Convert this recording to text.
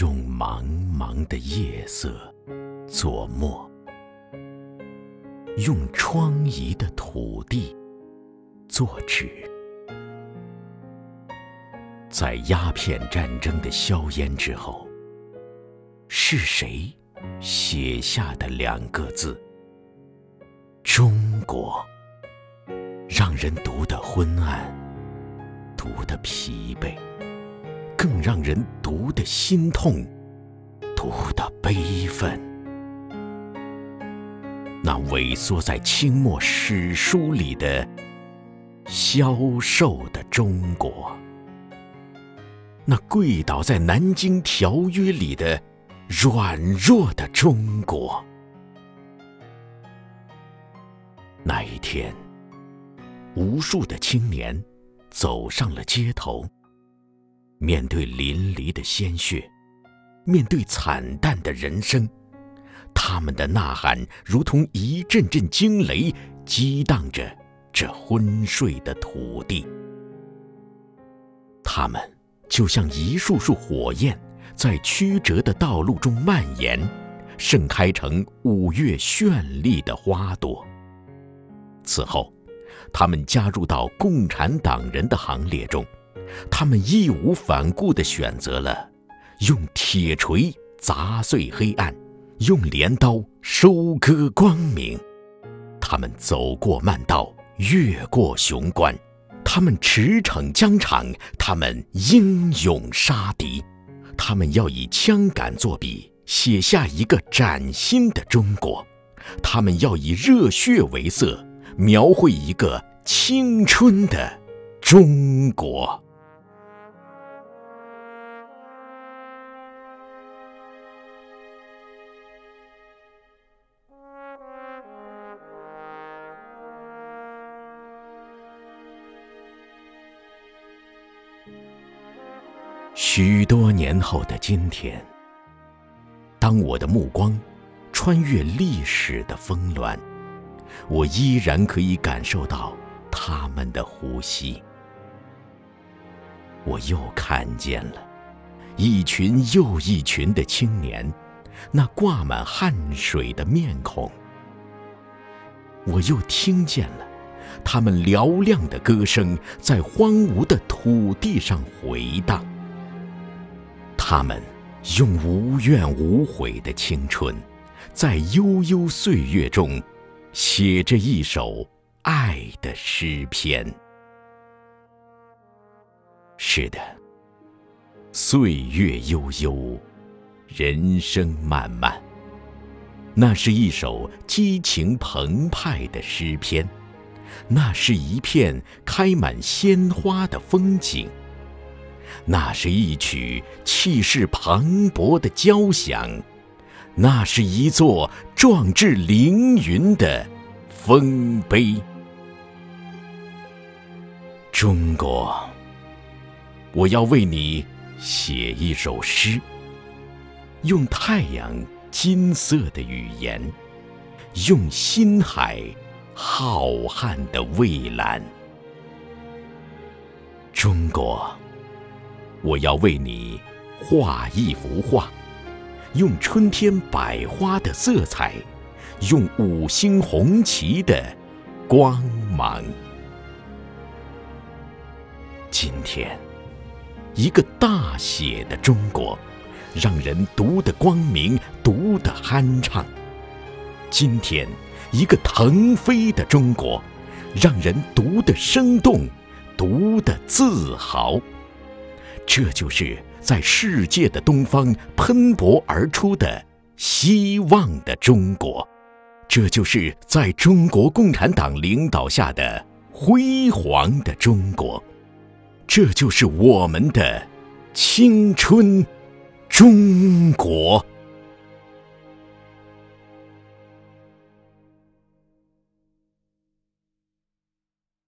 用茫茫的夜色作墨，用疮痍的土地作纸。在鸦片战争的硝烟之后，是谁写下的两个字“中国”？让人读得昏暗，读得疲惫，更让人读得心痛，读得悲愤。那萎缩在清末史书里的消瘦的中国，那跪倒在南京条约里的软弱的中国，那一天。无数的青年走上了街头，面对淋漓的鲜血，面对惨淡的人生，他们的呐喊如同一阵阵惊雷，激荡着这昏睡的土地。他们就像一束束火焰，在曲折的道路中蔓延，盛开成五月绚丽的花朵。此后。他们加入到共产党人的行列中，他们义无反顾地选择了用铁锤砸碎黑暗，用镰刀收割光明。他们走过慢道，越过雄关，他们驰骋疆场，他们英勇杀敌。他们要以枪杆作笔，写下一个崭新的中国；他们要以热血为色。描绘一个青春的中国。许多年后的今天，当我的目光穿越历史的峰峦。我依然可以感受到他们的呼吸。我又看见了一群又一群的青年，那挂满汗水的面孔。我又听见了他们嘹亮的歌声在荒芜的土地上回荡。他们用无怨无悔的青春，在悠悠岁月中。写着一首爱的诗篇。是的，岁月悠悠，人生漫漫。那是一首激情澎湃的诗篇，那是一片开满鲜花的风景，那是一曲气势磅礴的交响。那是一座壮志凌云的丰碑。中国，我要为你写一首诗，用太阳金色的语言，用心海浩瀚的蔚蓝。中国，我要为你画一幅画。用春天百花的色彩，用五星红旗的光芒。今天，一个大写的中国，让人读得光明，读得酣畅。今天，一个腾飞的中国，让人读得生动，读得自豪。这就是。在世界的东方喷薄而出的希望的中国，这就是在中国共产党领导下的辉煌的中国，这就是我们的青春中国。